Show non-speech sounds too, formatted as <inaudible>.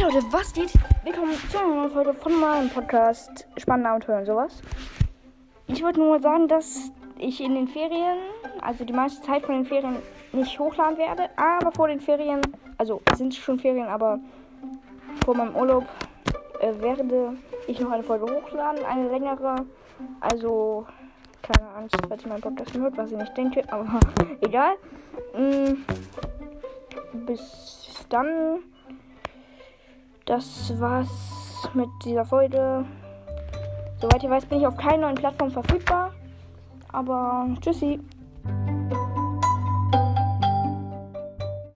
Leute, was geht? Willkommen zu einer neuen Folge von meinem Podcast Spannende Abenteuer und sowas. Ich wollte nur sagen, dass ich in den Ferien, also die meiste Zeit von den Ferien, nicht hochladen werde. Aber vor den Ferien, also es sind schon Ferien, aber vor meinem Urlaub äh, werde ich noch eine Folge hochladen, eine längere. Also keine Angst, falls ihr meinen Podcast hört, was ich nicht denke, <laughs> aber egal. Mm, bis dann. Das war's mit dieser Folge. Soweit ihr weiß, bin ich auf keiner neuen Plattform verfügbar. Aber tschüssi.